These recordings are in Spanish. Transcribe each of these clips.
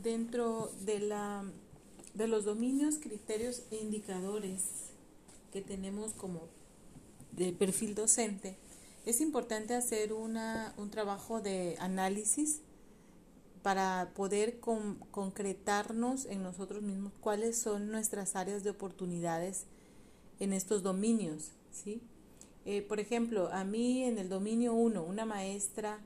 Dentro de, la, de los dominios, criterios e indicadores que tenemos como de perfil docente, es importante hacer una, un trabajo de análisis para poder concretarnos en nosotros mismos cuáles son nuestras áreas de oportunidades en estos dominios. ¿sí? Eh, por ejemplo, a mí en el dominio 1, una maestra,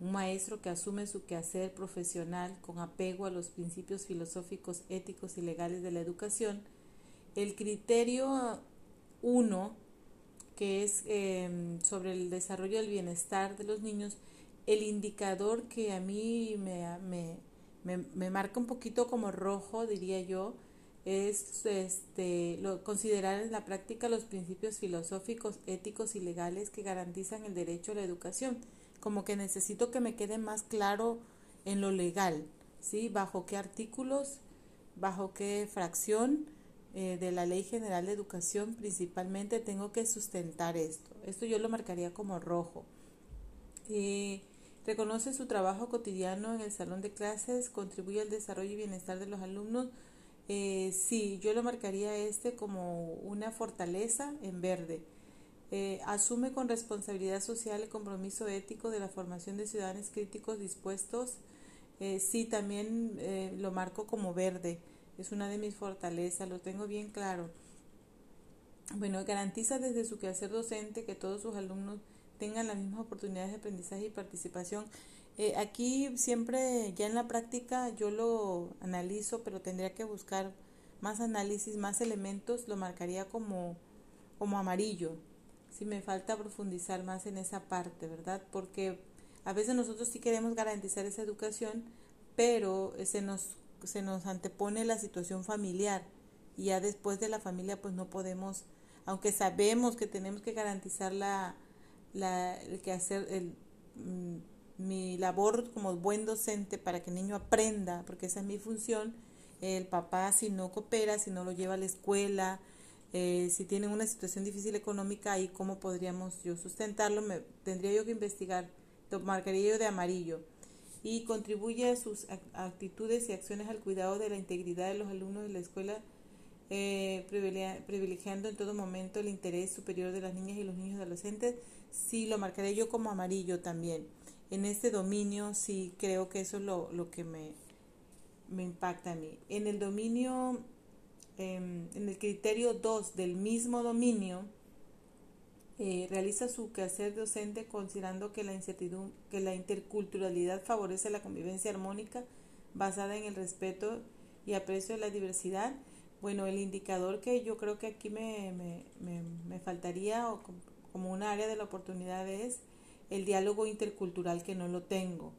un maestro que asume su quehacer profesional con apego a los principios filosóficos, éticos y legales de la educación, el criterio 1 que es em, sobre el desarrollo del bienestar de los niños, el indicador que a mí me, me, me, marca un poquito como rojo, diría yo, es este, considerar en la práctica los principios filosóficos, éticos y legales que garantizan el derecho a la educación. Como que necesito que me quede más claro en lo legal, ¿sí? Bajo qué artículos, bajo qué fracción, eh, de la Ley General de Educación principalmente tengo que sustentar esto. Esto yo lo marcaría como rojo. Reconoce su trabajo cotidiano en el salón de clases, contribuye al desarrollo y bienestar de los alumnos. Eh, sí, yo lo marcaría este como una fortaleza en verde. Eh, asume con responsabilidad social el compromiso ético de la formación de ciudadanos críticos dispuestos. sí, también lo marco como verde es una de mis fortalezas, lo tengo bien claro. Bueno, garantiza desde su quehacer docente que todos sus alumnos tengan las mismas oportunidades de aprendizaje y participación. Eh, aquí siempre, ya en la práctica, yo lo analizo, pero tendría que buscar más análisis, más elementos, lo marcaría como, como amarillo. Si me falta profundizar más en esa parte, ¿verdad? Porque a veces nosotros sí queremos garantizar esa educación, pero se nos se nos antepone la situación familiar y ya después de la familia pues no podemos, aunque sabemos que tenemos que garantizar la, la el que hacer el, mm, mi labor como buen docente para que el niño aprenda, porque esa es mi función, el papá si no coopera, si no lo lleva a la escuela, eh, si tienen una situación difícil económica, ahí cómo podríamos yo sustentarlo, tendría yo que investigar, lo marcaría yo de amarillo y contribuye a sus actitudes y acciones al cuidado de la integridad de los alumnos de la escuela, eh, privilegiando en todo momento el interés superior de las niñas y los niños adolescentes. Sí, lo marcaré yo como amarillo también. En este dominio sí creo que eso es lo, lo que me, me impacta a mí. En el dominio, em, en el criterio 2 del mismo dominio, eh, realiza su quehacer docente considerando que la, incertidumbre, que la interculturalidad favorece la convivencia armónica basada en el respeto y aprecio de la diversidad. Bueno, el indicador que yo creo que aquí me, me, me, faltaría o como una área de la oportunidad es el diálogo intercultural que no lo tengo.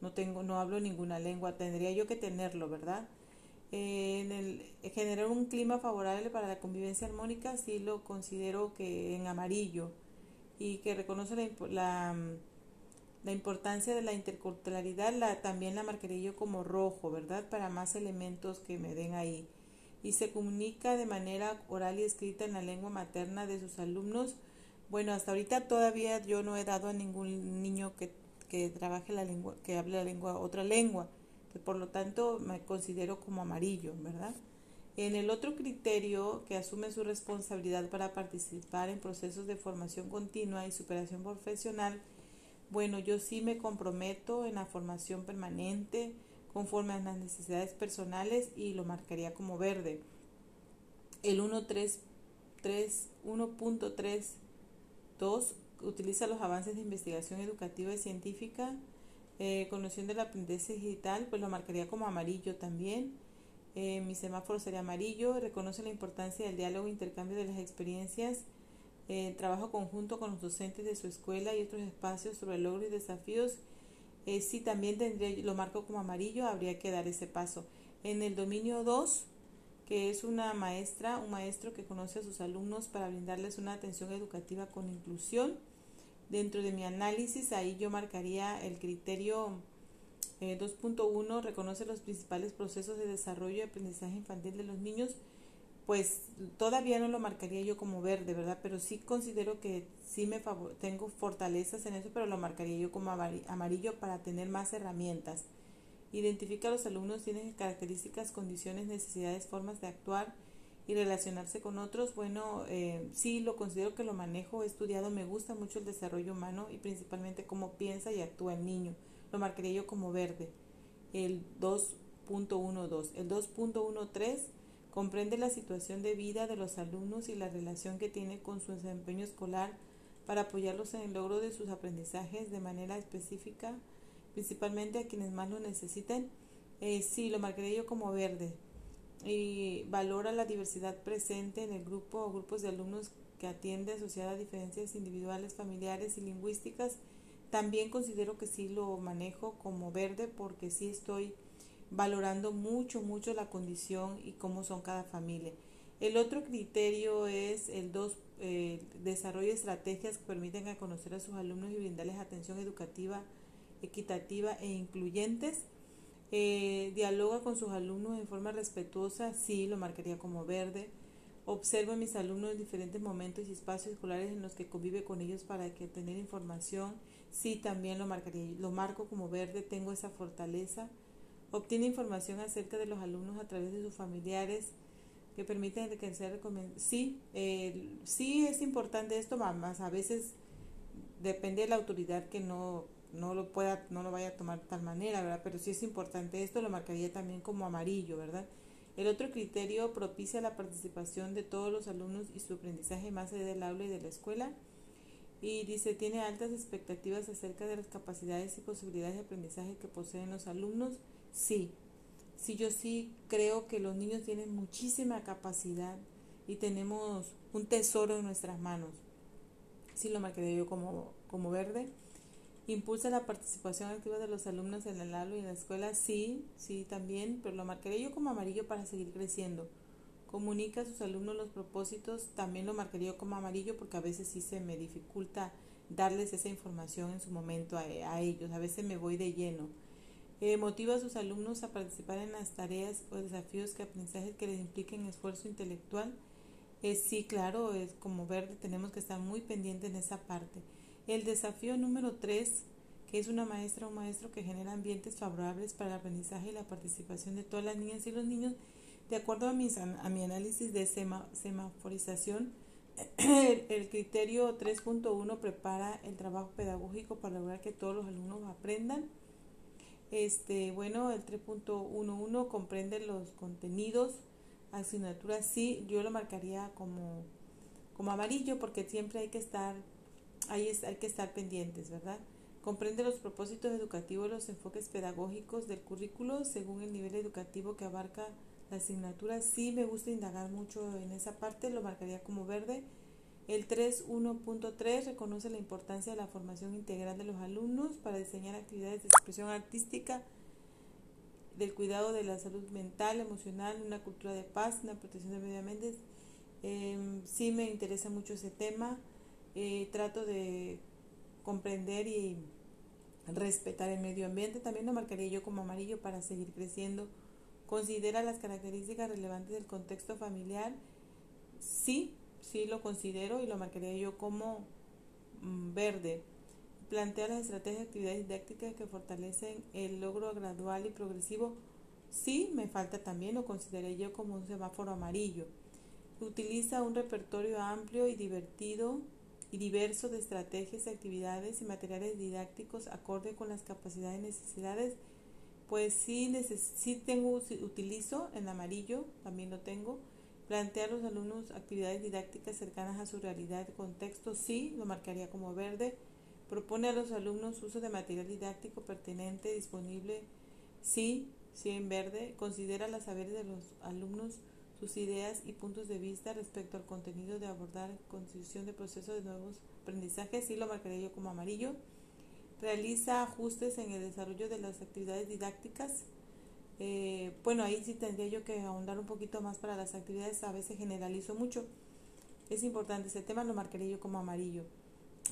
No tengo, no hablo ninguna lengua, tendría yo que tenerlo, ¿verdad? En el generar un clima favorable para la convivencia armónica sí lo considero que en amarillo y que reconoce la, la, la importancia de la interculturalidad la, también la marcaría yo como rojo verdad para más elementos que me den ahí. Y se comunica de manera oral y escrita en la lengua materna de sus alumnos. Bueno hasta ahorita todavía yo no he dado a ningún niño que, que trabaje la lengua que hable la lengua otra lengua por lo tanto me considero como amarillo, ¿verdad? En el otro criterio que asume su responsabilidad para participar en procesos de formación continua y superación profesional, bueno, yo sí me comprometo en la formación permanente conforme a las necesidades personales y lo marcaría como verde. El 1.32 utiliza los avances de investigación educativa y científica eh, conociendo el aprendizaje digital, pues lo marcaría como amarillo también. Eh, mi semáforo sería amarillo. Reconoce la importancia del diálogo e intercambio de las experiencias. Eh, trabajo conjunto con los docentes de su escuela y otros espacios sobre logros y desafíos. Eh, sí, también tendría, lo marco como amarillo, habría que dar ese paso. En el dominio 2, que es una maestra, un maestro que conoce a sus alumnos para brindarles una atención educativa con inclusión Dentro de mi análisis, ahí yo marcaría el criterio 2.1, eh, reconoce los principales procesos de desarrollo y aprendizaje infantil de los niños. Pues todavía no lo marcaría yo como verde, ¿verdad? Pero sí considero que sí me tengo fortalezas en eso, pero lo marcaría yo como amarillo para tener más herramientas. Identifica a los alumnos, tienen características, condiciones, necesidades, formas de actuar y relacionarse con otros. Bueno, eh, sí, lo considero que lo manejo, he estudiado, me gusta mucho el desarrollo humano y principalmente cómo piensa y actúa el niño. Lo marcaría yo como verde. El 2.12. El 2.13 comprende la situación de vida de los alumnos y la relación que tiene con su desempeño escolar para apoyarlos en el logro de sus aprendizajes de manera específica, principalmente a quienes más lo necesiten. Eh, sí, lo marcaría yo como verde. Y valora la diversidad presente en el grupo o grupos de alumnos que atiende asociada a diferencias individuales, familiares y lingüísticas. También considero que sí lo manejo como verde porque sí estoy valorando mucho, mucho la condición y cómo son cada familia. El otro criterio es el dos, eh, desarrollo de estrategias que permiten conocer a sus alumnos y brindarles atención educativa equitativa e incluyentes. Eh, dialoga con sus alumnos en forma respetuosa, sí, lo marcaría como verde. Observa a mis alumnos en diferentes momentos y espacios escolares en los que convive con ellos para que tener información, sí, también lo marcaría, lo marco como verde, tengo esa fortaleza. Obtiene información acerca de los alumnos a través de sus familiares, que permiten enriquecer sí sí es importante esto más a veces depende de la autoridad que no no lo pueda no lo vaya a tomar de tal manera verdad pero sí es importante esto lo marcaría también como amarillo verdad el otro criterio propicia la participación de todos los alumnos y su aprendizaje más allá del aula y de la escuela. Y dice tiene altas expectativas acerca de las capacidades y posibilidades de aprendizaje que poseen los alumnos sí. Sí yo sí creo que los niños tienen muchísima capacidad y tenemos un tesoro en nuestras manos. Sí lo marqué yo como, como verde. Impulsa la participación activa de los alumnos en el aula y en la escuela, sí, sí también, pero lo marcaré yo como amarillo para seguir creciendo. Comunica a sus alumnos los propósitos, también lo marcaría yo como amarillo porque a veces sí se me dificulta darles esa información en su momento a, a ellos, a veces me voy de lleno eh, motiva a sus alumnos a participar en las tareas o desafíos que aprendizajes que les impliquen esfuerzo intelectual. Eh, sí, claro, es como verde tenemos que estar muy pendientes en esa parte. El desafío número 3, que es una maestra o maestro que genera ambientes favorables para el aprendizaje y la participación de todas las niñas y los niños, de acuerdo a, mis, a mi análisis de semaforización, el, el criterio 3.1 prepara el trabajo pedagógico para lograr que todos los alumnos aprendan. Este, bueno, el 3.11 comprende los contenidos, asignaturas, sí, yo lo marcaría como, como amarillo porque siempre hay que estar, hay, hay que estar pendientes, ¿verdad? Comprende los propósitos educativos, los enfoques pedagógicos del currículo según el nivel educativo que abarca la asignatura. Sí me gusta indagar mucho en esa parte, lo marcaría como verde. El 3.1.3 reconoce la importancia de la formación integral de los alumnos para diseñar actividades de expresión artística, del cuidado de la salud mental, emocional, una cultura de paz, una protección del medio ambiente. Em, sí me interesa mucho ese tema. Trato de comprender y respetar el medio ambiente. También lo marcaría yo como amarillo para seguir creciendo. Considera las características relevantes del contexto familiar. Sí, sí lo considero y lo marcaría yo como mm, verde. Plantea las estrategias de actividades didácticas que fortalecen el logro gradual y progresivo. Sí, me falta también, lo consideré yo como un semáforo amarillo. Utiliza un repertorio amplio y divertido y diverso de estrategias, actividades y materiales didácticos acorde con las capacidades y necesidades. Pues sí, sí tengo, utilizo en amarillo, también lo tengo Plantea a los alumnos actividades didácticas cercanas a su realidad contexto, sí, lo marcaría como verde. Propone a los alumnos uso de material didáctico pertinente, disponible, sí, sí en verde. Considera las saberes de los alumnos, sus ideas y puntos de vista respecto al contenido de abordar constitución de procesos de nuevos aprendizajes, sí lo marcaría yo como amarillo. Realiza ajustes en el desarrollo de las actividades didácticas, eh, bueno, ahí sí tendría yo que ahondar un poquito más para las actividades, a veces generalizo mucho. Es importante, ese tema lo marcaría yo como amarillo.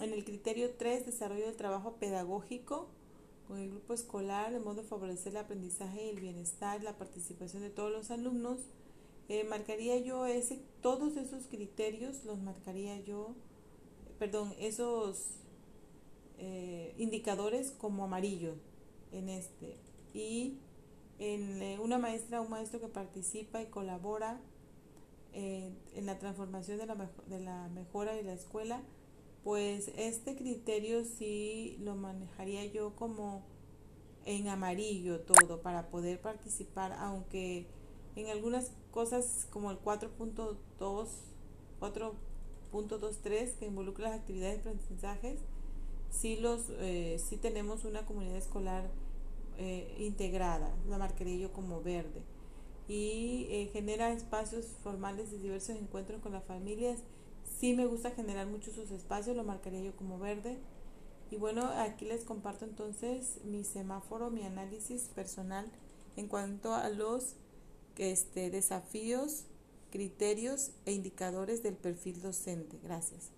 En el criterio 3, desarrollo del trabajo pedagógico con el grupo escolar, de modo de favorecer el aprendizaje y el bienestar, la participación de todos los alumnos. Eh, marcaría yo ese, todos esos criterios los marcaría yo, perdón, esos eh, indicadores como amarillo en este. Y en eh, una maestra un maestro que participa y colabora en la transformación de la, de la mejora de la escuela, pues este criterio sí lo manejaría yo como en amarillo todo para poder participar, aunque en algunas cosas como el 4.2, 4.23 que involucra las actividades de aprendizajes, sí, los, eh, sí tenemos una comunidad escolar eh, integrada, la marcaría yo como verde, y eh, genera espacios formales y diversos encuentros con las familias. Sí me gusta generar muchos esos espacios, lo marcaría yo como verde. Y bueno, aquí les comparto entonces mi semáforo, mi análisis personal en cuanto a los este, desafíos, criterios e indicadores del perfil docente. Gracias.